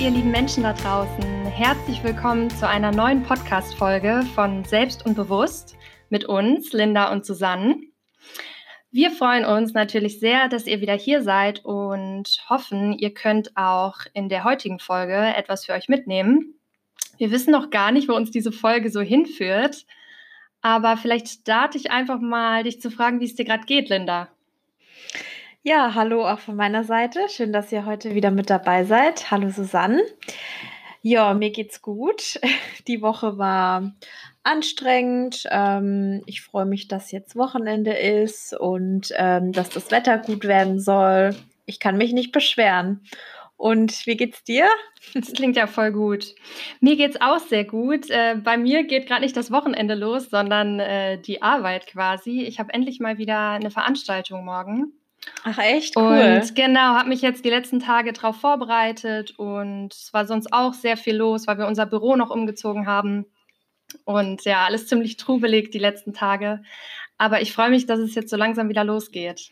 Ihr lieben Menschen da draußen. Herzlich willkommen zu einer neuen Podcast-Folge von Selbst und Bewusst mit uns, Linda und Susanne. Wir freuen uns natürlich sehr, dass ihr wieder hier seid und hoffen, ihr könnt auch in der heutigen Folge etwas für euch mitnehmen. Wir wissen noch gar nicht, wo uns diese Folge so hinführt, aber vielleicht starte ich einfach mal, dich zu fragen, wie es dir gerade geht, Linda. Ja, hallo auch von meiner Seite. Schön, dass ihr heute wieder mit dabei seid. Hallo Susanne. Ja, mir geht's gut. Die Woche war anstrengend. Ähm, ich freue mich, dass jetzt Wochenende ist und ähm, dass das Wetter gut werden soll. Ich kann mich nicht beschweren. Und wie geht's dir? Das klingt ja voll gut. Mir geht's auch sehr gut. Äh, bei mir geht gerade nicht das Wochenende los, sondern äh, die Arbeit quasi. Ich habe endlich mal wieder eine Veranstaltung morgen. Ach echt cool. Und genau, habe mich jetzt die letzten Tage darauf vorbereitet und es war sonst auch sehr viel los, weil wir unser Büro noch umgezogen haben. Und ja, alles ziemlich trubelig die letzten Tage. Aber ich freue mich, dass es jetzt so langsam wieder losgeht.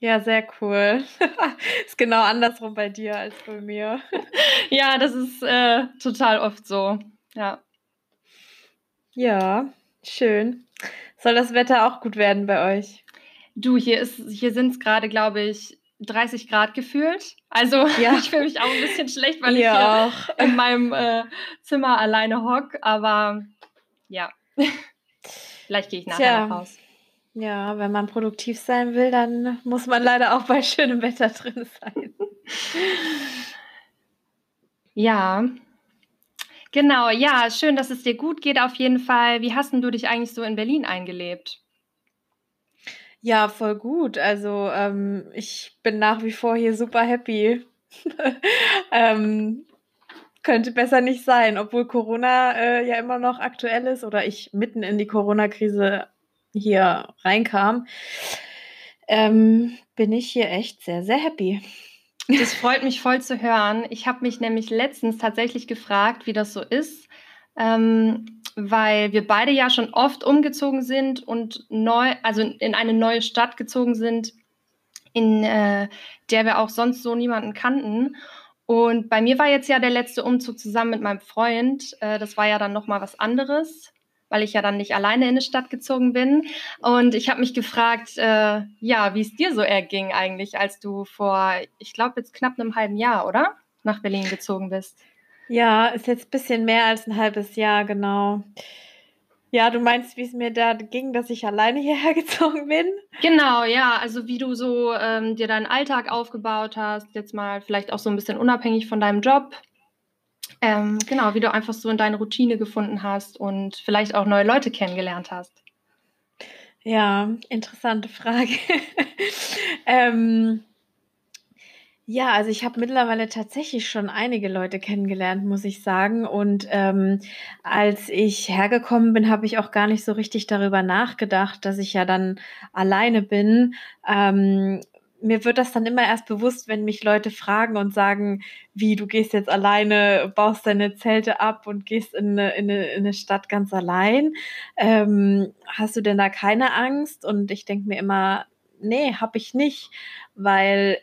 Ja, sehr cool. ist genau andersrum bei dir als bei mir. ja, das ist äh, total oft so. Ja. Ja, schön. Soll das Wetter auch gut werden bei euch? Du, hier, hier sind es gerade, glaube ich, 30 Grad gefühlt. Also ja. ich fühle mich auch ein bisschen schlecht, weil ja, ich hier auch. in meinem äh, Zimmer alleine hock. Aber ja, vielleicht gehe ich nachher Tja. noch raus. Ja, wenn man produktiv sein will, dann muss man leider auch bei schönem Wetter drin sein. ja, genau. Ja, schön, dass es dir gut geht auf jeden Fall. Wie hast denn du dich eigentlich so in Berlin eingelebt? Ja, voll gut. Also, ähm, ich bin nach wie vor hier super happy. ähm, könnte besser nicht sein, obwohl Corona äh, ja immer noch aktuell ist oder ich mitten in die Corona-Krise hier reinkam, ähm, bin ich hier echt sehr, sehr happy. Das freut mich voll zu hören. Ich habe mich nämlich letztens tatsächlich gefragt, wie das so ist, ähm, weil wir beide ja schon oft umgezogen sind und neu, also in eine neue Stadt gezogen sind, in äh, der wir auch sonst so niemanden kannten. Und bei mir war jetzt ja der letzte Umzug zusammen mit meinem Freund. Äh, das war ja dann noch mal was anderes, weil ich ja dann nicht alleine in eine Stadt gezogen bin. Und ich habe mich gefragt, äh, ja, wie es dir so erging eigentlich, als du vor, ich glaube jetzt knapp einem halben Jahr, oder, nach Berlin gezogen bist. Ja, ist jetzt ein bisschen mehr als ein halbes Jahr, genau. Ja, du meinst, wie es mir da ging, dass ich alleine hierher gezogen bin? Genau, ja. Also wie du so ähm, dir deinen Alltag aufgebaut hast, jetzt mal vielleicht auch so ein bisschen unabhängig von deinem Job. Ähm, genau, wie du einfach so in deine Routine gefunden hast und vielleicht auch neue Leute kennengelernt hast. Ja, interessante Frage. ähm, ja, also ich habe mittlerweile tatsächlich schon einige Leute kennengelernt, muss ich sagen. Und ähm, als ich hergekommen bin, habe ich auch gar nicht so richtig darüber nachgedacht, dass ich ja dann alleine bin. Ähm, mir wird das dann immer erst bewusst, wenn mich Leute fragen und sagen, wie du gehst jetzt alleine, baust deine Zelte ab und gehst in eine, in eine, in eine Stadt ganz allein. Ähm, hast du denn da keine Angst? Und ich denke mir immer, nee, habe ich nicht, weil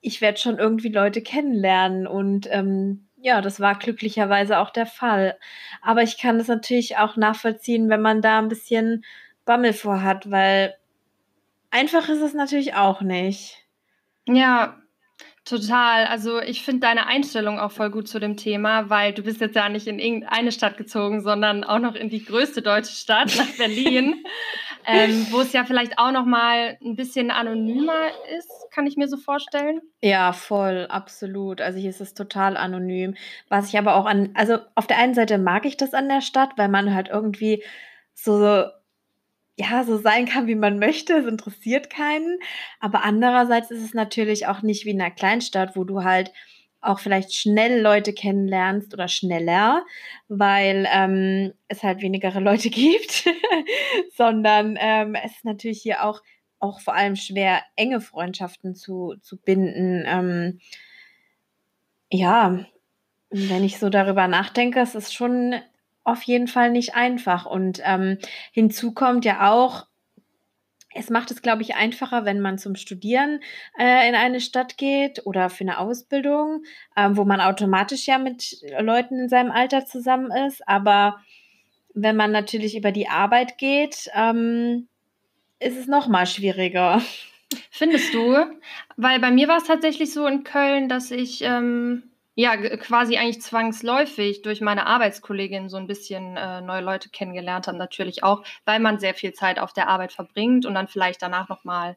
ich werde schon irgendwie Leute kennenlernen und ähm, ja, das war glücklicherweise auch der Fall. Aber ich kann es natürlich auch nachvollziehen, wenn man da ein bisschen Bammel vor hat, weil einfach ist es natürlich auch nicht. Ja, total. Also ich finde deine Einstellung auch voll gut zu dem Thema, weil du bist jetzt ja nicht in irgendeine Stadt gezogen, sondern auch noch in die größte deutsche Stadt, nach Berlin. ähm, wo es ja vielleicht auch noch mal ein bisschen anonymer ist, kann ich mir so vorstellen. Ja, voll, absolut. Also hier ist es total anonym. Was ich aber auch an, also auf der einen Seite mag ich das an der Stadt, weil man halt irgendwie so ja, so sein kann, wie man möchte. Es interessiert keinen. Aber andererseits ist es natürlich auch nicht wie in einer Kleinstadt, wo du halt auch vielleicht schnell Leute kennenlernst oder schneller, weil ähm, es halt weniger Leute gibt, sondern ähm, es ist natürlich hier auch, auch vor allem schwer, enge Freundschaften zu, zu binden. Ähm, ja, wenn ich so darüber nachdenke, es ist schon auf jeden Fall nicht einfach. Und ähm, hinzu kommt ja auch, es macht es, glaube ich, einfacher, wenn man zum Studieren äh, in eine Stadt geht oder für eine Ausbildung, ähm, wo man automatisch ja mit Leuten in seinem Alter zusammen ist. Aber wenn man natürlich über die Arbeit geht, ähm, ist es noch mal schwieriger. Findest du? Weil bei mir war es tatsächlich so in Köln, dass ich ähm, ja quasi eigentlich zwangsläufig durch meine Arbeitskollegin so ein bisschen äh, neue Leute kennengelernt habe, natürlich auch, weil man sehr viel Zeit auf der Arbeit verbringt und dann vielleicht danach noch mal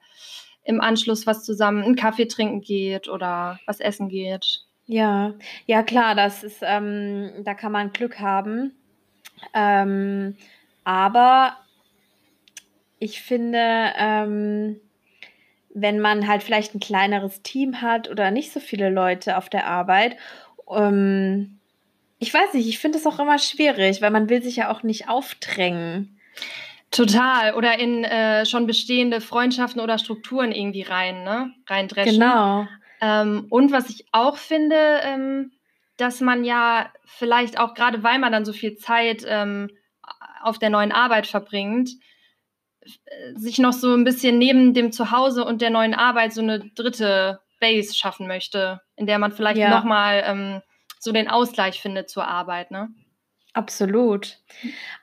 im Anschluss was zusammen einen Kaffee trinken geht oder was essen geht. Ja, ja klar, das ist, ähm, da kann man Glück haben. Ähm, aber ich finde, ähm, wenn man halt vielleicht ein kleineres Team hat oder nicht so viele Leute auf der Arbeit, ähm, ich weiß nicht, ich finde es auch immer schwierig, weil man will sich ja auch nicht aufdrängen. Total. Oder in äh, schon bestehende Freundschaften oder Strukturen irgendwie rein, ne? Reindreschen. Genau. Ähm, und was ich auch finde, ähm, dass man ja vielleicht auch gerade, weil man dann so viel Zeit ähm, auf der neuen Arbeit verbringt, sich noch so ein bisschen neben dem Zuhause und der neuen Arbeit so eine dritte Base schaffen möchte, in der man vielleicht ja. nochmal ähm, so den Ausgleich findet zur Arbeit, ne? Absolut.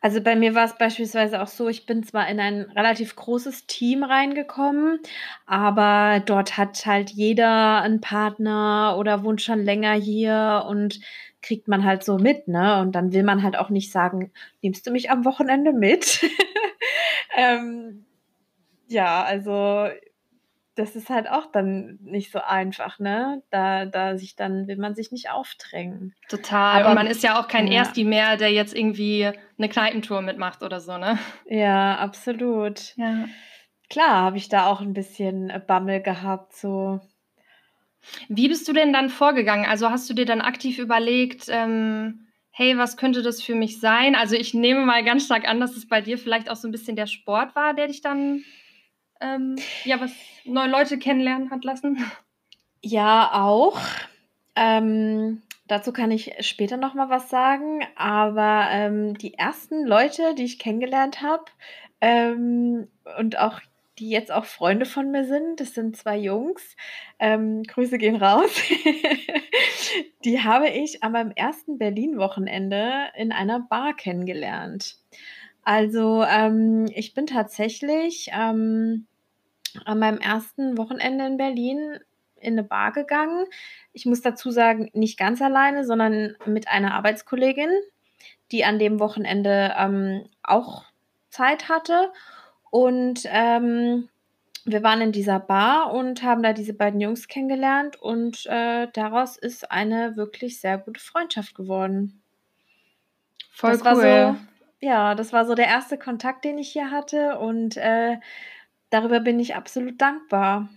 Also bei mir war es beispielsweise auch so, ich bin zwar in ein relativ großes Team reingekommen, aber dort hat halt jeder einen Partner oder wohnt schon länger hier und kriegt man halt so mit, ne? Und dann will man halt auch nicht sagen, nimmst du mich am Wochenende mit? ähm, ja, also das ist halt auch dann nicht so einfach, ne? Da, da sich dann will man sich nicht aufdrängen. Total. Aber, und man ist ja auch kein ja. Ersti mehr, der jetzt irgendwie eine Kneipentour mitmacht oder so, ne? Ja, absolut. Ja. Klar, habe ich da auch ein bisschen Bammel gehabt, so. Wie bist du denn dann vorgegangen? Also hast du dir dann aktiv überlegt, ähm, hey, was könnte das für mich sein? Also ich nehme mal ganz stark an, dass es bei dir vielleicht auch so ein bisschen der Sport war, der dich dann ähm, ja was neue Leute kennenlernen hat lassen. Ja, auch. Ähm, dazu kann ich später noch mal was sagen. Aber ähm, die ersten Leute, die ich kennengelernt habe ähm, und auch die jetzt auch Freunde von mir sind. Das sind zwei Jungs. Ähm, Grüße gehen raus. die habe ich an meinem ersten Berlin-Wochenende in einer Bar kennengelernt. Also ähm, ich bin tatsächlich ähm, an meinem ersten Wochenende in Berlin in eine Bar gegangen. Ich muss dazu sagen, nicht ganz alleine, sondern mit einer Arbeitskollegin, die an dem Wochenende ähm, auch Zeit hatte. Und ähm, wir waren in dieser Bar und haben da diese beiden Jungs kennengelernt und äh, daraus ist eine wirklich sehr gute Freundschaft geworden. Voll das cool. So, ja, das war so der erste Kontakt, den ich hier hatte und äh, darüber bin ich absolut dankbar.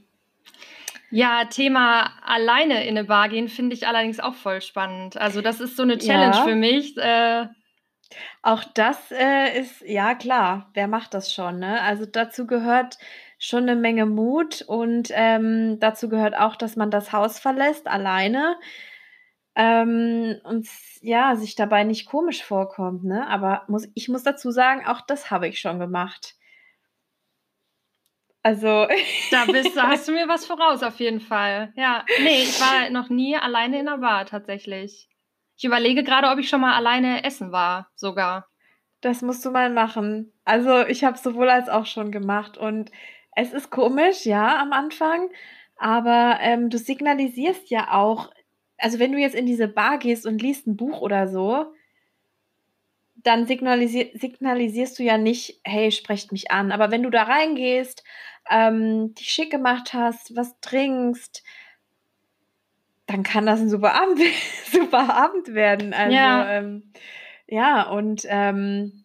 Ja, Thema alleine in eine Bar gehen finde ich allerdings auch voll spannend. Also das ist so eine Challenge ja. für mich. Äh, auch das, äh, ist ja klar, wer macht das schon, ne? Also, dazu gehört schon eine Menge Mut und, ähm, dazu gehört auch, dass man das Haus verlässt alleine, ähm, und ja, sich dabei nicht komisch vorkommt, ne? Aber muss ich muss dazu sagen, auch das habe ich schon gemacht. Also Da bist du hast du mir was voraus auf jeden Fall. Ja. Ne, ich war noch nie alleine in 'ner Bar tatsächlich. Ich überlege gerade, ob ich schon mal alleine essen war, sogar. Das musst du mal machen. Also, ich habe sowohl als auch schon gemacht und es ist komisch, ja, am Anfang, aber, ähm, du signalisierst ja auch also, wenn du jetzt in diese Bar gehst und liest ein Buch oder so dann signalisier signalisierst du ja nicht: „Hey, sprecht mich an.“ Aber wenn du da reingehst, ähm, dich schick gemacht hast, was trinkst dann kann das ein super Abend super Abend werden. Also, Ja. ähm, ja, und, ähm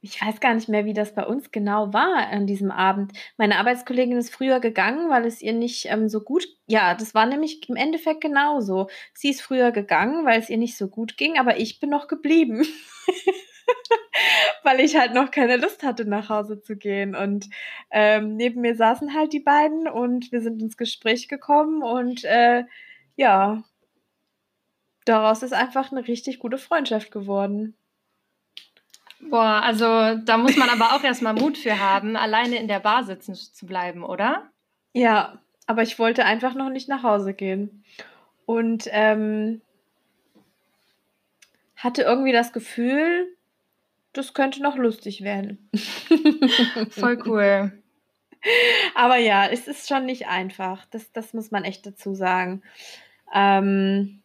ich weiß gar nicht mehr, wie das bei uns genau war an diesem Abend. Meine Arbeitskollegin ist früher gegangen, weil es ihr nicht, ähm, so gut ja, das war nämlich im Endeffekt genauso. Sie ist früher gegangen, weil es ihr nicht so gut ging, aber ich bin noch geblieben. weil ich halt noch keine Lust hatte, nach Hause zu gehen. Und ähm, neben mir saßen halt die beiden und wir sind ins Gespräch gekommen und äh, ja, daraus ist einfach eine richtig gute Freundschaft geworden. Boah, also da muss man aber auch erstmal Mut für haben, alleine in der Bar sitzen zu bleiben, oder? Ja, aber ich wollte einfach noch nicht nach Hause gehen. Und ähm, hatte irgendwie das Gefühl, das könnte noch lustig werden. Voll cool. Aber ja, es ist schon nicht einfach. Das, das muss man echt dazu sagen. Ähm,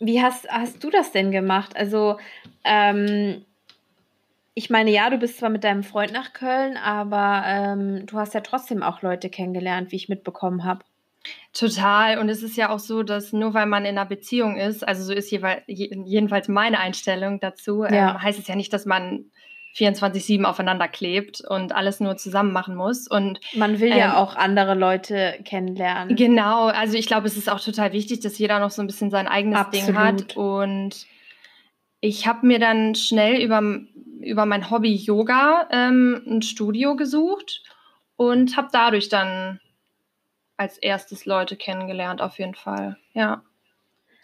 wie hast, hast du das denn gemacht? Also, ähm, ich meine, ja, du bist zwar mit deinem Freund nach Köln, aber ähm, du hast ja trotzdem auch Leute kennengelernt, wie ich mitbekommen habe. Total. Und es ist ja auch so, dass nur weil man in einer Beziehung ist, also so ist jedenfalls meine Einstellung dazu, ähm, ja. ähm, heißt es ja nicht, dass man 24-7 aufeinander klebt und alles nur zusammen machen muss. Und man will ähm, ja auch andere Leute kennenlernen. Genau, also ich glaube, es ist auch total wichtig, dass jeder noch so ein bisschen sein eigenes Absolut. Ding hat. Und ich habe mir dann schnell über, über mein Hobby Yoga ähm, ein Studio gesucht und habe dadurch dann als erstes Leute kennengelernt, auf jeden Fall. Ja.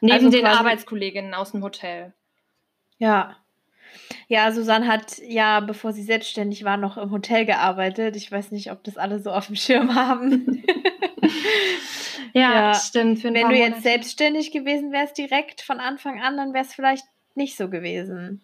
Neben also den Arbeitskolleginnen aus dem Hotel. Ja, ja, Susanne hat ja, bevor sie selbstständig war, noch im Hotel gearbeitet. Ich weiß nicht, ob das alle so auf dem Schirm haben. ja, ja, stimmt. Wenn du jetzt selbstständig gewesen wärst, direkt von Anfang an, dann wäre es vielleicht nicht so gewesen.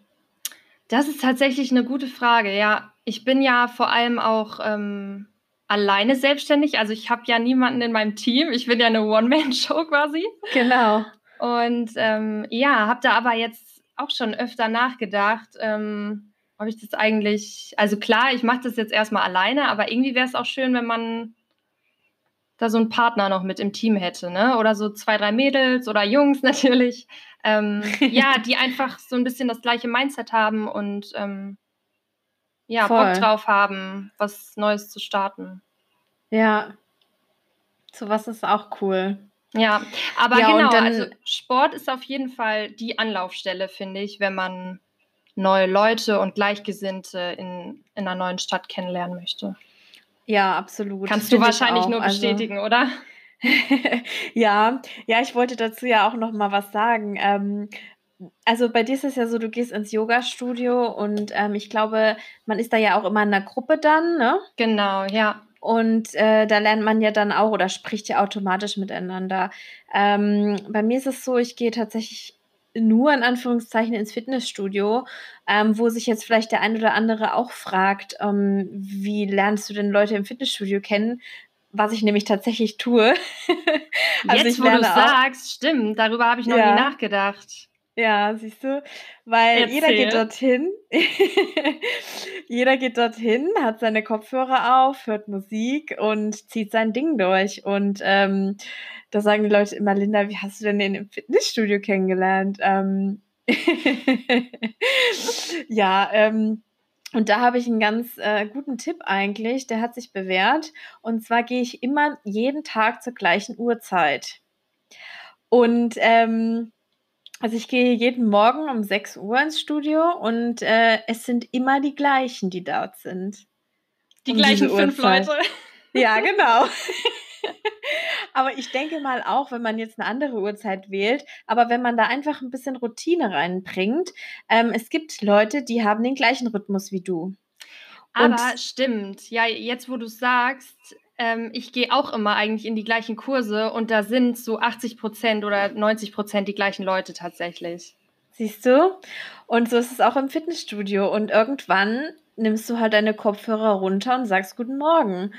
Das ist tatsächlich eine gute Frage. Ja, ich bin ja vor allem auch ähm, alleine selbstständig. Also ich habe ja niemanden in meinem Team. Ich bin ja eine One-Man-Show quasi. Genau. Und ähm, ja, habe da aber jetzt auch schon öfter nachgedacht, ähm, ob ich das eigentlich, also klar, ich mache das jetzt erstmal alleine, aber irgendwie wäre es auch schön, wenn man da so einen Partner noch mit im Team hätte, ne? Oder so zwei, drei Mädels oder Jungs natürlich. Ähm, ja, die einfach so ein bisschen das gleiche Mindset haben und ähm, ja, Voll. Bock drauf haben, was Neues zu starten. Ja. Sowas ist auch cool. Ja, aber ja, genau, dann, also Sport ist auf jeden Fall die Anlaufstelle, finde ich, wenn man neue Leute und Gleichgesinnte in, in einer neuen Stadt kennenlernen möchte. Ja, absolut. Kannst du wahrscheinlich nur also bestätigen, also, oder? ja, ja, ich wollte dazu ja auch noch mal was sagen. Ähm, also bei dir ist es ja so, du gehst ins Yoga-Studio und ähm, ich glaube, man ist da ja auch immer in einer Gruppe dann, ne? Genau, ja. Und äh, da lernt man ja dann auch oder spricht ja automatisch miteinander. Ähm, bei mir ist es so, ich gehe tatsächlich nur in Anführungszeichen ins Fitnessstudio, ähm, wo sich jetzt vielleicht der ein oder andere auch fragt, ähm, wie lernst du denn Leute im Fitnessstudio kennen? Was ich nämlich tatsächlich tue. also jetzt, wo du sagst, stimmt, darüber habe ich noch ja. nie nachgedacht. Ja, siehst du, weil Erzähl. jeder geht dorthin. jeder geht dorthin, hat seine Kopfhörer auf, hört Musik und zieht sein Ding durch. Und ähm, da sagen die Leute immer, Linda, wie hast du denn den im Fitnessstudio kennengelernt? Ähm ja, ähm, und da habe ich einen ganz äh, guten Tipp eigentlich, der hat sich bewährt. Und zwar gehe ich immer jeden Tag zur gleichen Uhrzeit. Und ähm, also ich gehe jeden Morgen um 6 Uhr ins Studio und äh, es sind immer die gleichen, die dort sind. Die um gleichen fünf Leute. Ja, genau. aber ich denke mal auch, wenn man jetzt eine andere Uhrzeit wählt, aber wenn man da einfach ein bisschen Routine reinbringt, ähm, es gibt Leute, die haben den gleichen Rhythmus wie du. Aber und stimmt, ja, jetzt wo du sagst, ähm, ich gehe auch immer eigentlich in die gleichen Kurse und da sind so 80 Prozent oder 90 Prozent die gleichen Leute tatsächlich. Siehst du? Und so ist es auch im Fitnessstudio. Und irgendwann nimmst du halt deine Kopfhörer runter und sagst Guten Morgen.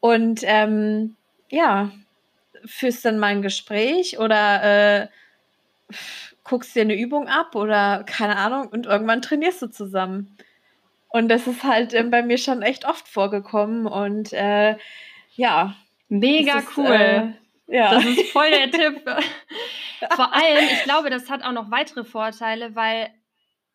Und ähm, ja, führst dann mal ein Gespräch oder äh, guckst dir eine Übung ab oder keine Ahnung und irgendwann trainierst du zusammen. Und das ist halt äh, bei mir schon echt oft vorgekommen und äh, ja. Mega ist, cool. Äh, ja. Das ist voll der Tipp. Vor allem, ich glaube, das hat auch noch weitere Vorteile, weil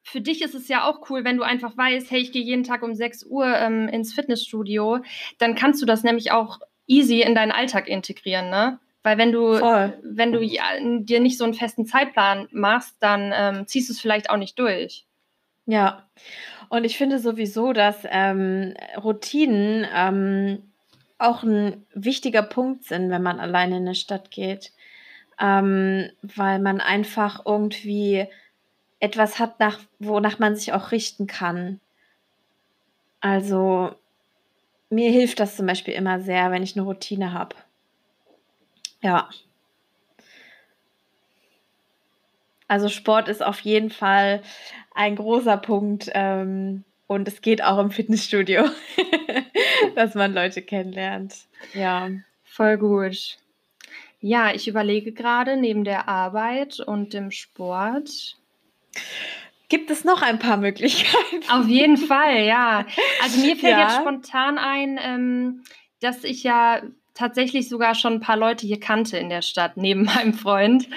für dich ist es ja auch cool, wenn du einfach weißt, hey, ich gehe jeden Tag um 6 Uhr ähm, ins Fitnessstudio, dann kannst du das nämlich auch easy in deinen Alltag integrieren, ne? Weil wenn du, Voll. wenn du ja, dir nicht so einen festen Zeitplan machst, dann ähm, ziehst du es vielleicht auch nicht durch. Ja, und ich finde sowieso, dass ähm, Routinen ähm, auch ein wichtiger Punkt sind, wenn man alleine in eine Stadt geht, ähm, weil man einfach irgendwie etwas hat, nach, wonach man sich auch richten kann. Also mir hilft das zum Beispiel immer sehr, wenn ich eine Routine habe. Ja. Also Sport ist auf jeden Fall ein großer Punkt ähm, und es geht auch im Fitnessstudio, dass man Leute kennenlernt. Ja. Voll gut. Ja, ich überlege gerade neben der Arbeit und dem Sport. Gibt es noch ein paar Möglichkeiten? Auf jeden Fall, ja. Also mir fällt ja. jetzt spontan ein, ähm, dass ich ja tatsächlich sogar schon ein paar Leute hier kannte in der Stadt, neben meinem Freund.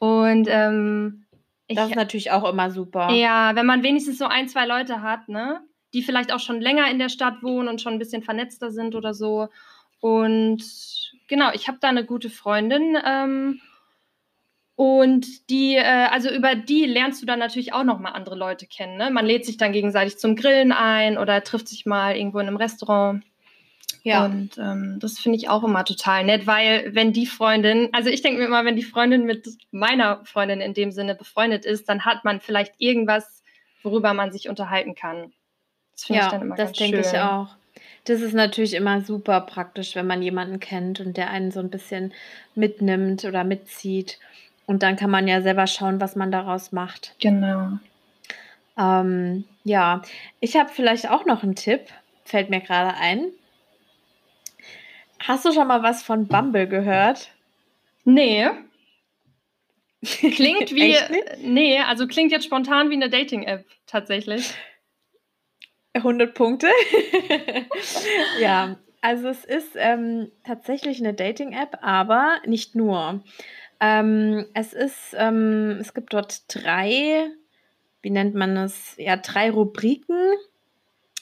Und ähm, ich, das ist natürlich auch immer super. Ja, wenn man wenigstens so ein, zwei Leute hat, ne? Die vielleicht auch schon länger in der Stadt wohnen und schon ein bisschen vernetzter sind oder so. Und genau, ich habe da eine gute Freundin. Ähm, und die, äh, also über die lernst du dann natürlich auch nochmal andere Leute kennen. Ne? Man lädt sich dann gegenseitig zum Grillen ein oder trifft sich mal irgendwo in einem Restaurant. Ja. Und ähm, das finde ich auch immer total nett, weil wenn die Freundin, also ich denke mir immer, wenn die Freundin mit meiner Freundin in dem Sinne befreundet ist, dann hat man vielleicht irgendwas, worüber man sich unterhalten kann. Das finde ja, ich dann immer das denke ich auch. Das ist natürlich immer super praktisch, wenn man jemanden kennt und der einen so ein bisschen mitnimmt oder mitzieht. Und dann kann man ja selber schauen, was man daraus macht. Genau. Ähm, ja, ich habe vielleicht auch noch einen Tipp, fällt mir gerade ein. Hast du schon mal was von Bumble gehört? Nee. Klingt wie. nee, also klingt jetzt spontan wie eine Dating-App, tatsächlich. 100 Punkte. ja, also es ist ähm, tatsächlich eine Dating-App, aber nicht nur. Ähm, es ist, ähm, es gibt dort drei, wie nennt man es? Ja, drei Rubriken.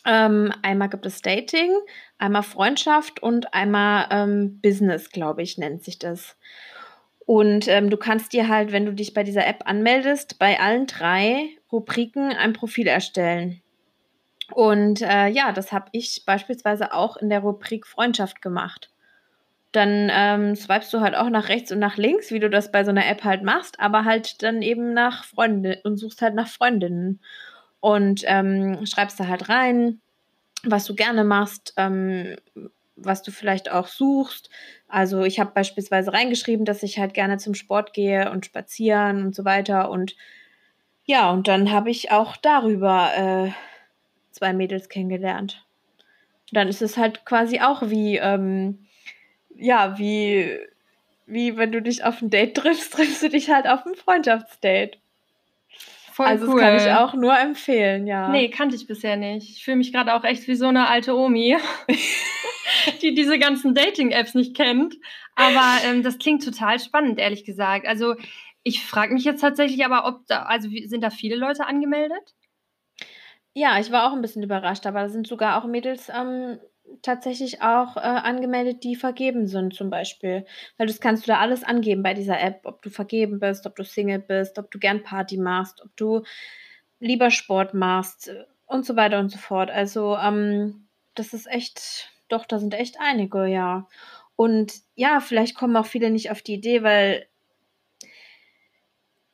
Ähm, einmal gibt es Dating, einmal Freundschaft und einmal ähm, Business, glaube ich, nennt sich das. Und ähm, du kannst dir halt, wenn du dich bei dieser App anmeldest, bei allen drei Rubriken ein Profil erstellen. Und äh, ja, das habe ich beispielsweise auch in der Rubrik Freundschaft gemacht. Dann ähm, swipest du halt auch nach rechts und nach links, wie du das bei so einer App halt machst, aber halt dann eben nach Freunden und suchst halt nach Freundinnen und ähm, schreibst da halt rein, was du gerne machst, ähm, was du vielleicht auch suchst. Also ich habe beispielsweise reingeschrieben, dass ich halt gerne zum Sport gehe und spazieren und so weiter. Und ja, und dann habe ich auch darüber äh, zwei Mädels kennengelernt. Und dann ist es halt quasi auch wie, ähm, ja, wie, wie wenn du dich auf ein Date triffst, triffst du dich halt auf ein Freundschaftsdate. Voll also cool. das kann ich auch nur empfehlen, ja. Nee, kannte ich bisher nicht. Ich fühle mich gerade auch echt wie so eine alte Omi, die diese ganzen Dating-Apps nicht kennt. Aber ähm, das klingt total spannend, ehrlich gesagt. Also ich frage mich jetzt tatsächlich aber, ob da, also sind da viele Leute angemeldet? Ja, ich war auch ein bisschen überrascht, aber da sind sogar auch Mädels ähm, tatsächlich auch äh, angemeldet, die vergeben sind zum Beispiel. Weil das kannst du da alles angeben bei dieser App, ob du vergeben bist, ob du Single bist, ob du gern Party machst, ob du lieber Sport machst äh, und so weiter und so fort. Also ähm, das ist echt, doch, da sind echt einige, ja. Und ja, vielleicht kommen auch viele nicht auf die Idee, weil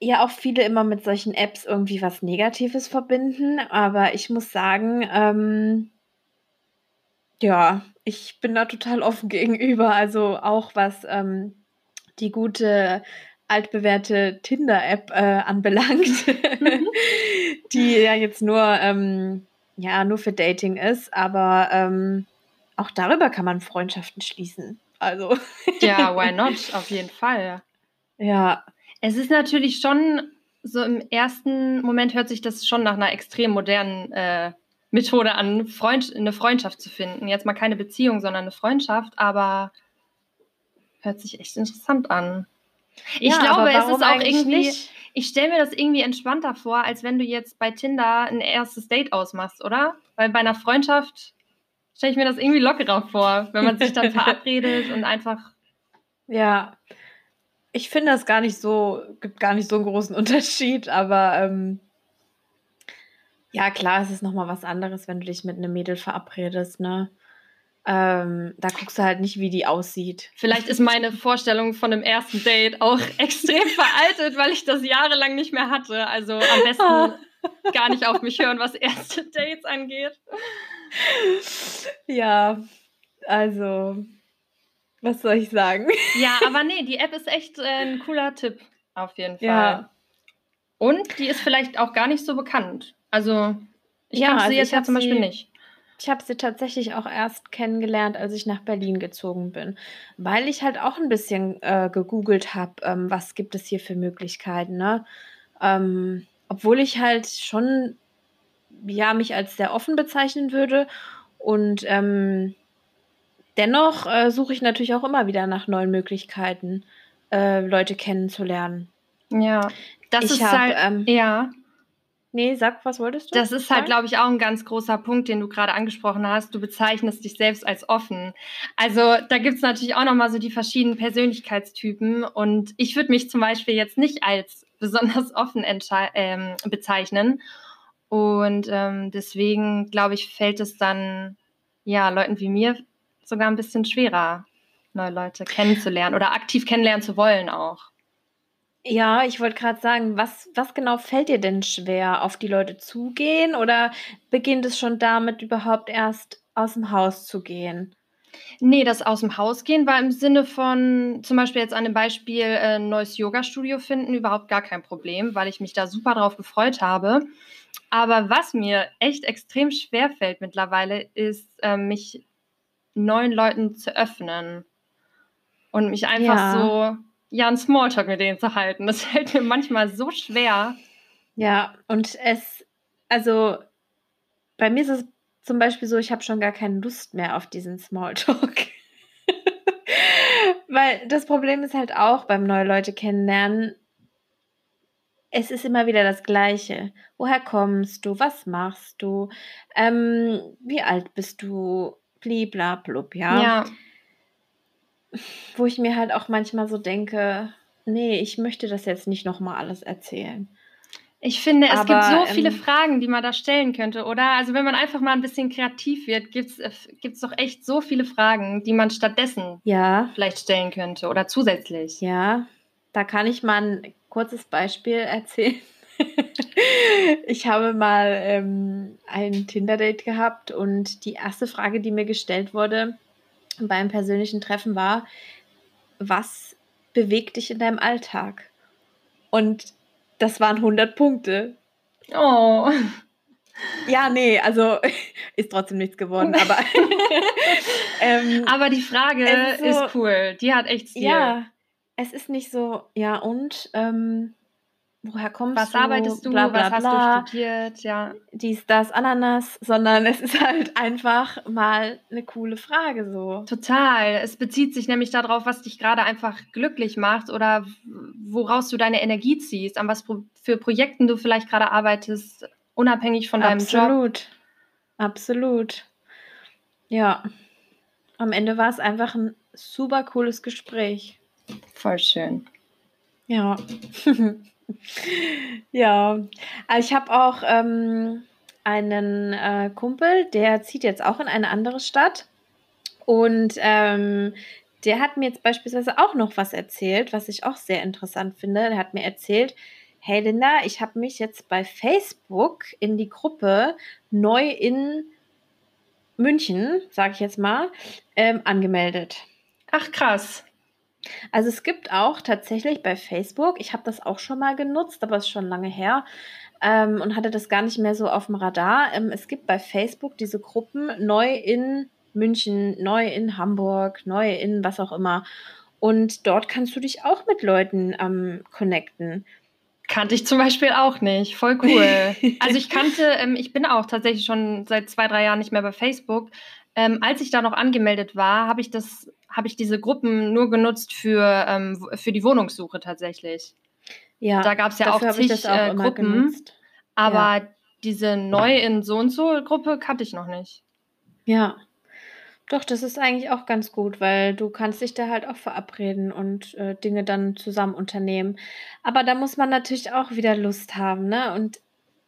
ja auch viele immer mit solchen Apps irgendwie was Negatives verbinden. Aber ich muss sagen, ähm, ja, ich bin da total offen gegenüber. Also auch was ähm, die gute altbewährte Tinder-App äh, anbelangt, mhm. die ja jetzt nur, ähm, ja, nur für Dating ist, aber ähm, auch darüber kann man Freundschaften schließen. Also. ja, why not? Auf jeden Fall. Ja. Es ist natürlich schon, so im ersten Moment hört sich das schon nach einer extrem modernen äh, Methode an, Freund, eine Freundschaft zu finden. Jetzt mal keine Beziehung, sondern eine Freundschaft, aber hört sich echt interessant an. Ich ja, glaube, es ist auch irgendwie, nicht? ich stelle mir das irgendwie entspannter vor, als wenn du jetzt bei Tinder ein erstes Date ausmachst, oder? Weil bei einer Freundschaft stelle ich mir das irgendwie lockerer vor, wenn man sich dann verabredet und einfach. Ja, ich finde das gar nicht so, gibt gar nicht so einen großen Unterschied, aber ähm, ja, klar, es ist noch mal was anderes, wenn du dich mit einem Mädel verabredest, ne? Ähm, da guckst du halt nicht, wie die aussieht. Vielleicht ist meine Vorstellung von dem ersten Date auch extrem veraltet, weil ich das jahrelang nicht mehr hatte. Also am besten gar nicht auf mich hören, was erste Dates angeht. Ja, also, was soll ich sagen? Ja, aber nee, die App ist echt äh, ein cooler Tipp, auf jeden Fall. Ja. Und die ist vielleicht auch gar nicht so bekannt. Also, ich ja, kannte sie also jetzt ja zum Beispiel nicht. Ich habe sie tatsächlich auch erst kennengelernt, als ich nach Berlin gezogen bin, weil ich halt auch ein bisschen äh, gegoogelt habe, ähm, was gibt es hier für Möglichkeiten. Ne? Ähm, obwohl ich halt schon ja mich als sehr offen bezeichnen würde und ähm, dennoch äh, suche ich natürlich auch immer wieder nach neuen Möglichkeiten, äh, Leute kennenzulernen. Ja, das ich ist hab, halt ähm, ja. Nee, sag, was wolltest du? Das ist halt, glaube ich, auch ein ganz großer Punkt, den du gerade angesprochen hast. Du bezeichnest dich selbst als offen. Also da gibt es natürlich auch nochmal so die verschiedenen Persönlichkeitstypen. Und ich würde mich zum Beispiel jetzt nicht als besonders offen ähm, bezeichnen. Und ähm, deswegen, glaube ich, fällt es dann ja Leuten wie mir sogar ein bisschen schwerer, neue Leute kennenzulernen oder aktiv kennenlernen zu wollen auch. Ja, ich wollte gerade sagen, was, was genau fällt dir denn schwer? Auf die Leute zugehen oder beginnt es schon damit, überhaupt erst aus dem Haus zu gehen? Nee, das aus dem Haus gehen war im Sinne von zum Beispiel jetzt an dem Beispiel äh, neues Yoga-Studio finden überhaupt gar kein Problem, weil ich mich da super drauf gefreut habe. Aber was mir echt extrem schwer fällt mittlerweile, ist, äh, mich neuen Leuten zu öffnen und mich einfach ja. so ja, einen Smalltalk mit denen zu halten. Das fällt mir manchmal so schwer. Ja, und es, also bei mir ist es zum Beispiel so, ich habe schon gar keine Lust mehr auf diesen Smalltalk. Weil das Problem ist halt auch beim neue Leute kennenlernen, es ist immer wieder das Gleiche. Woher kommst du? Was machst du? Ähm, wie alt bist du? Bliblablub, ja. Ja wo ich mir halt auch manchmal so denke, nee, ich möchte das jetzt nicht nochmal alles erzählen. Ich finde, es Aber, gibt so viele ähm, Fragen, die man da stellen könnte, oder? Also wenn man einfach mal ein bisschen kreativ wird, gibt es äh, doch echt so viele Fragen, die man stattdessen ja. vielleicht stellen könnte oder zusätzlich. Ja, da kann ich mal ein kurzes Beispiel erzählen. ich habe mal ähm, ein Tinder-Date gehabt und die erste Frage, die mir gestellt wurde, beim persönlichen Treffen war, was bewegt dich in deinem Alltag? Und das waren 100 Punkte. Oh. Ja, nee, also ist trotzdem nichts geworden, aber. ähm, aber die Frage ist, so, ist, cool. Die hat echt Stil. Ja, es ist nicht so, ja, und ähm, woher kommst was du? Was arbeitest du? Bla, bla, was hast du studiert? Ja. Dies, das, Ananas, sondern es ist halt einfach mal eine coole Frage so. Total. Es bezieht sich nämlich darauf, was dich gerade einfach glücklich macht oder woraus du deine Energie ziehst, an was für Projekten du vielleicht gerade arbeitest, unabhängig von deinem Absolut. Job. Absolut. Absolut. Ja. Am Ende war es einfach ein super cooles Gespräch. Voll schön. Ja. Ja, also ich habe auch ähm, einen äh, Kumpel, der zieht jetzt auch in eine andere Stadt. Und ähm, der hat mir jetzt beispielsweise auch noch was erzählt, was ich auch sehr interessant finde. Der hat mir erzählt, hey Linda, ich habe mich jetzt bei Facebook in die Gruppe neu in München, sage ich jetzt mal, ähm, angemeldet. Ach krass. Also es gibt auch tatsächlich bei Facebook, ich habe das auch schon mal genutzt, aber es ist schon lange her ähm, und hatte das gar nicht mehr so auf dem Radar. Ähm, es gibt bei Facebook diese Gruppen neu in München, neu in Hamburg, neu in was auch immer. Und dort kannst du dich auch mit Leuten ähm, connecten. Kannte ich zum Beispiel auch nicht. Voll cool. also ich kannte, ähm, ich bin auch tatsächlich schon seit zwei, drei Jahren nicht mehr bei Facebook. Ähm, als ich da noch angemeldet war, habe ich das habe ich diese Gruppen nur genutzt für, ähm, für die Wohnungssuche tatsächlich. Ja, da gab es ja auch zig auch äh, Gruppen, genutzt. aber ja. diese neu in so und so Gruppe kannte ich noch nicht. Ja, doch, das ist eigentlich auch ganz gut, weil du kannst dich da halt auch verabreden und äh, Dinge dann zusammen unternehmen. Aber da muss man natürlich auch wieder Lust haben, ne? Und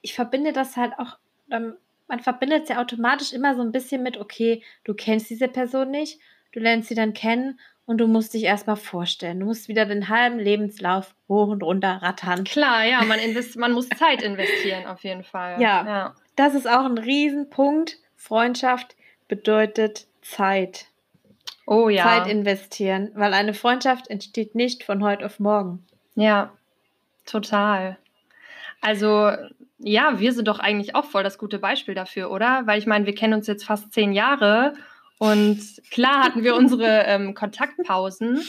ich verbinde das halt auch dann man verbindet es ja automatisch immer so ein bisschen mit, okay, du kennst diese Person nicht, du lernst sie dann kennen und du musst dich erstmal vorstellen. Du musst wieder den halben Lebenslauf hoch und runter rattern. Klar, ja, man, invest man muss Zeit investieren, auf jeden Fall. Ja, ja, das ist auch ein Riesenpunkt. Freundschaft bedeutet Zeit. Oh ja. Zeit investieren, weil eine Freundschaft entsteht nicht von heute auf morgen. Ja, total. Also ja, wir sind doch eigentlich auch voll das gute Beispiel dafür, oder? Weil ich meine, wir kennen uns jetzt fast zehn Jahre und klar hatten wir unsere ähm, Kontaktpausen,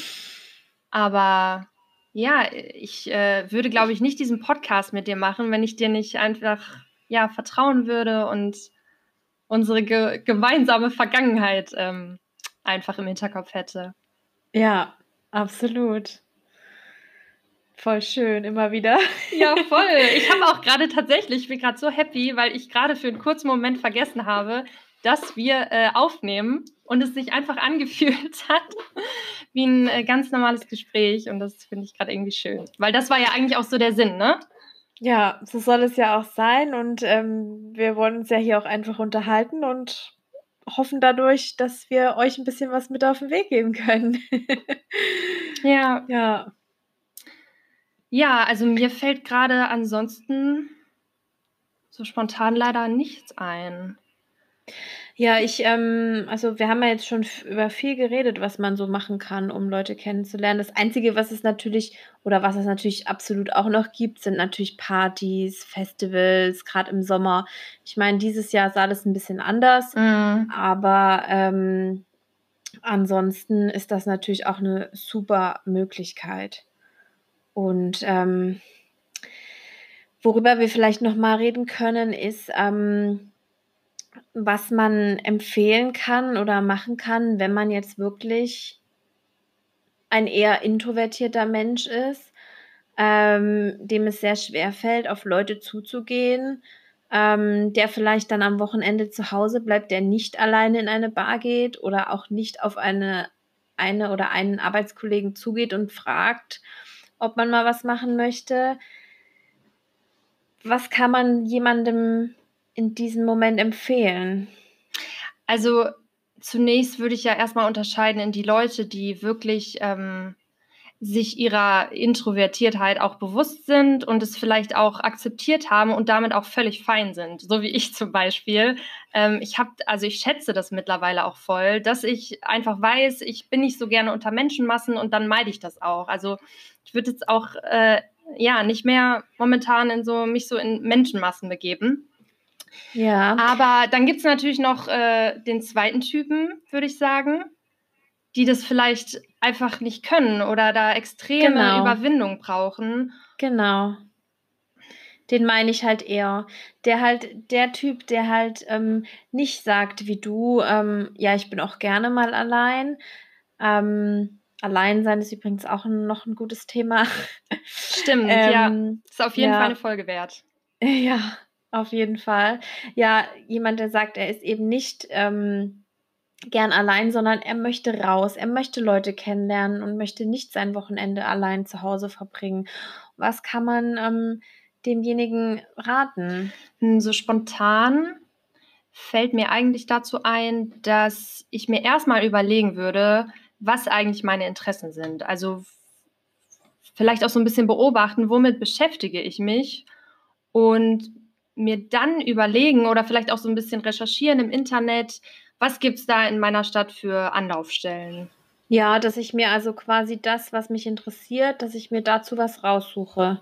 aber ja, ich äh, würde, glaube ich, nicht diesen Podcast mit dir machen, wenn ich dir nicht einfach ja vertrauen würde und unsere ge gemeinsame Vergangenheit ähm, einfach im Hinterkopf hätte. Ja, absolut. Voll schön, immer wieder. Ja, voll. Ich habe auch gerade tatsächlich, ich bin gerade so happy, weil ich gerade für einen kurzen Moment vergessen habe, dass wir äh, aufnehmen und es sich einfach angefühlt hat wie ein äh, ganz normales Gespräch. Und das finde ich gerade irgendwie schön. Weil das war ja eigentlich auch so der Sinn, ne? Ja, so soll es ja auch sein. Und ähm, wir wollen uns ja hier auch einfach unterhalten und hoffen dadurch, dass wir euch ein bisschen was mit auf den Weg geben können. ja. Ja. Ja, also mir fällt gerade ansonsten so spontan leider nichts ein. Ja, ich, ähm, also wir haben ja jetzt schon über viel geredet, was man so machen kann, um Leute kennenzulernen. Das Einzige, was es natürlich oder was es natürlich absolut auch noch gibt, sind natürlich Partys, Festivals, gerade im Sommer. Ich meine, dieses Jahr sah das ein bisschen anders, Mhm. aber ähm, ansonsten ist das natürlich auch eine super Möglichkeit. Und ähm, worüber wir vielleicht noch mal reden können, ist, ähm was man empfehlen kann oder machen kann, wenn man jetzt wirklich ein eher introvertierter Mensch ist, ähm, dem es sehr schwer fällt, auf Leute zuzugehen, ähm, der vielleicht dann am Wochenende zu Hause bleibt, der nicht alleine in eine Bar geht oder auch nicht auf eine eine oder einen Arbeitskollegen zugeht und fragt, ob man mal was machen möchte. Was kann man jemandem in diesem Moment empfehlen? Also zunächst würde ich ja erstmal unterscheiden in die Leute, die wirklich ähm, sich ihrer Introvertiertheit auch bewusst sind und es vielleicht auch akzeptiert haben und damit auch völlig fein sind, so wie ich zum Beispiel. Ähm, ich habe, also ich schätze das mittlerweile auch voll, dass ich einfach weiß, ich bin nicht so gerne unter Menschenmassen und dann meide ich das auch. Also ich würde jetzt auch äh, ja nicht mehr momentan in so mich so in Menschenmassen begeben. Ja. Aber dann gibt es natürlich noch äh, den zweiten Typen, würde ich sagen, die das vielleicht einfach nicht können oder da extreme Genau. Überwindung brauchen. Genau. Den meine ich halt eher. Der halt, der Typ, der halt ähm, nicht sagt wie du, ähm, ja, ich bin auch gerne mal allein. Ähm, allein sein ist übrigens auch ein, noch ein gutes Thema. Stimmt, ja. Ähm, Ist auf jeden ja. Fall eine Folge wert. Ja, auf jeden Fall. Ja, jemand, der sagt, er ist eben nicht ähm, gern allein, sondern er möchte raus, er möchte Leute kennenlernen und möchte nicht sein Wochenende allein zu Hause verbringen. Was kann man ähm, demjenigen raten? Hm, So spontan fällt mir eigentlich dazu ein, dass ich mir erstmal überlegen würde, was eigentlich meine Interessen sind. Also vielleicht auch so ein bisschen beobachten, womit beschäftige ich mich und mir dann überlegen oder vielleicht auch so ein bisschen recherchieren im Internet, was gibt es da in meiner Stadt für Anlaufstellen. Ja, dass ich mir also quasi das, was mich interessiert, dass ich mir dazu was raussuche.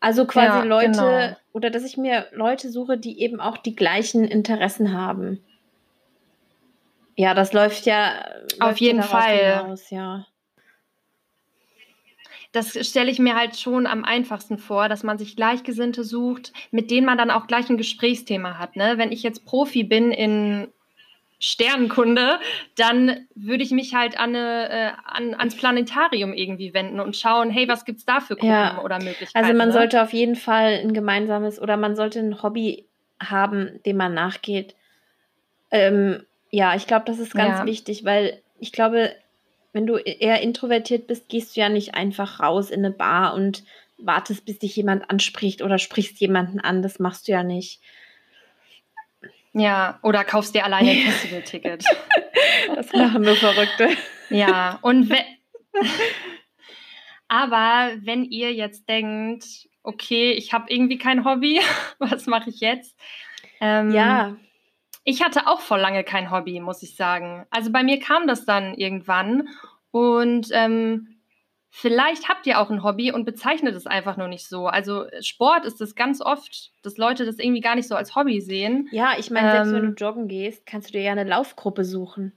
Also quasi Ja, Leute genau. oder dass ich mir Leute suche, die eben auch die gleichen Interessen haben. Ja, das läuft ja Auf läuft jeden Fall. hinaus, ja. Das stelle ich mir halt schon am einfachsten vor, dass man sich Gleichgesinnte sucht, mit denen man dann auch gleich ein Gesprächsthema hat. Ne? Wenn ich jetzt Profi bin in Sternenkunde, dann würde ich mich halt an eine, äh, an, ans Planetarium irgendwie wenden und schauen, hey, was gibt's da für Gruppen Ja. oder Möglichkeiten? Also man ne? sollte auf jeden Fall ein gemeinsames oder man sollte ein Hobby haben, dem man nachgeht. Ähm, ja, ich glaube, das ist ganz Ja. wichtig, weil ich glaube, wenn du eher introvertiert bist, gehst du ja nicht einfach raus in eine Bar und wartest, bis dich jemand anspricht oder sprichst jemanden an. Das machst du ja nicht. Ja, oder kaufst dir alleine ein Festivalticket. das machen nur Verrückte. Ja, und wenn. Aber wenn ihr jetzt denkt, okay, ich habe irgendwie kein Hobby, was mache ich jetzt? Ähm, ja. Ich hatte auch vor lange kein Hobby, muss ich sagen. Also bei mir kam das dann irgendwann und ähm, vielleicht habt ihr auch ein Hobby und bezeichnet es einfach nur nicht so. Also Sport ist es ganz oft, dass Leute das irgendwie gar nicht so als Hobby sehen. Ja, ich meine, selbst wenn du ähm, joggen gehst, kannst du dir ja eine Laufgruppe suchen.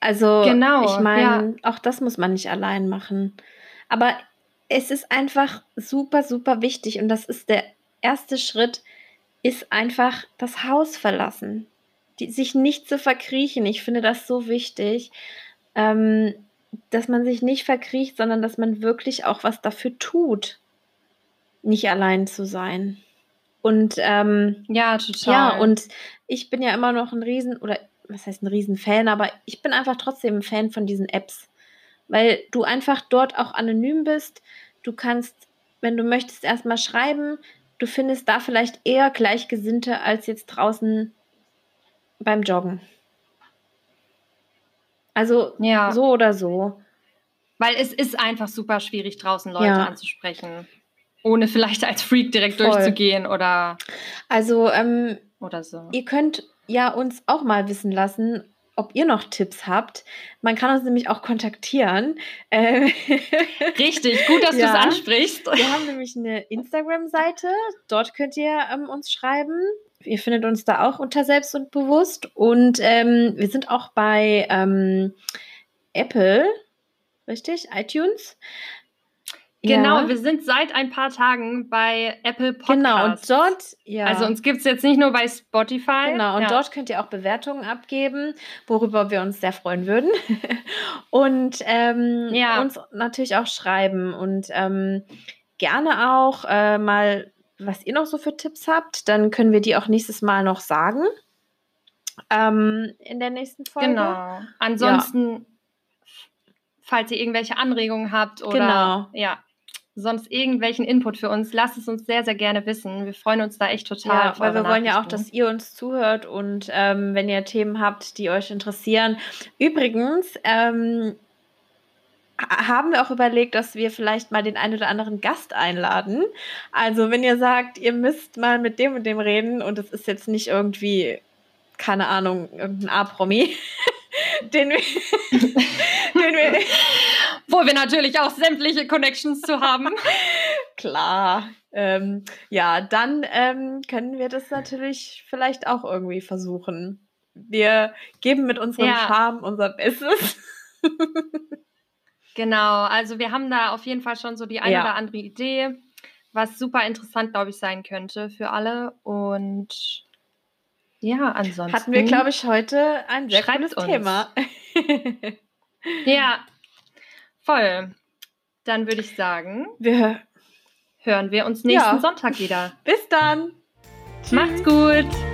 Also genau, ich meine, ja. auch das muss man nicht allein machen. Aber es ist einfach super, super wichtig und das ist der erste Schritt, ist einfach das Haus verlassen. Die, sich nicht zu verkriechen. Ich finde das so wichtig, ähm, dass man sich nicht verkriecht, sondern dass man wirklich auch was dafür tut, nicht allein zu sein. Und ähm, ja, total. Ja, und ich bin ja immer noch ein Riesen, oder was heißt ein Riesenfan, aber ich bin einfach trotzdem ein Fan von diesen Apps, weil du einfach dort auch anonym bist. Du kannst, wenn du möchtest, erstmal schreiben, du findest da vielleicht eher Gleichgesinnte als jetzt draußen beim Joggen. Also ja. so oder so. Weil es ist einfach super schwierig, draußen Leute ja. anzusprechen. Ohne vielleicht als Freak direkt Voll. durchzugehen oder. Also, ähm, oder so. Ihr könnt ja uns auch mal wissen lassen, ob ihr noch Tipps habt. Man kann uns nämlich auch kontaktieren. Äh, Richtig, gut, dass ja. du es ansprichst. Wir haben nämlich eine Instagram-Seite. Dort könnt ihr ähm, uns schreiben. Ihr findet uns da auch unter Selbst und Bewusst. Und ähm, wir sind auch bei ähm, Apple, richtig? iTunes. Genau, ja. wir sind seit ein paar Tagen bei Apple Podcasts. Genau, und dort, ja. Also uns gibt es jetzt nicht nur bei Spotify. Genau, und ja. dort könnt ihr auch Bewertungen abgeben, worüber wir uns sehr freuen würden. und ähm, ja. uns natürlich auch schreiben und ähm, gerne auch äh, mal, was ihr noch so für Tipps habt. Dann können wir die auch nächstes Mal noch sagen. Ähm, in der nächsten Folge. Genau. Ansonsten falls ihr irgendwelche Anregungen habt oder genau. ja, sonst irgendwelchen Input für uns, lasst es uns sehr, sehr gerne wissen. Wir freuen uns da echt total. Ja, weil wir wollen ja auch, dass ihr uns zuhört und ähm, wenn ihr Themen habt, die euch interessieren. Übrigens, ähm, haben wir auch überlegt, dass wir vielleicht mal den einen oder anderen Gast einladen. Also, wenn ihr sagt, ihr müsst mal mit dem und dem reden und es ist jetzt nicht irgendwie, keine Ahnung, irgendein A-Promi, den wir, den wir wo wir natürlich auch sämtliche Connections zu haben. Klar. Ähm, ja, dann ähm, können wir das natürlich vielleicht auch irgendwie versuchen. Wir geben mit unserem ja. Charme unser Bestes. genau, also wir haben da auf jeden Fall schon so die eine ja. oder andere Idee, was super interessant, glaube ich, sein könnte für alle. Und ja, ansonsten. Hatten wir, glaube ich, heute ein sehr cooles uns. Thema. ja, voll. Dann würde ich sagen, wir hören wir uns nächsten ja. Sonntag wieder. Bis dann. Tschüss. Macht's gut.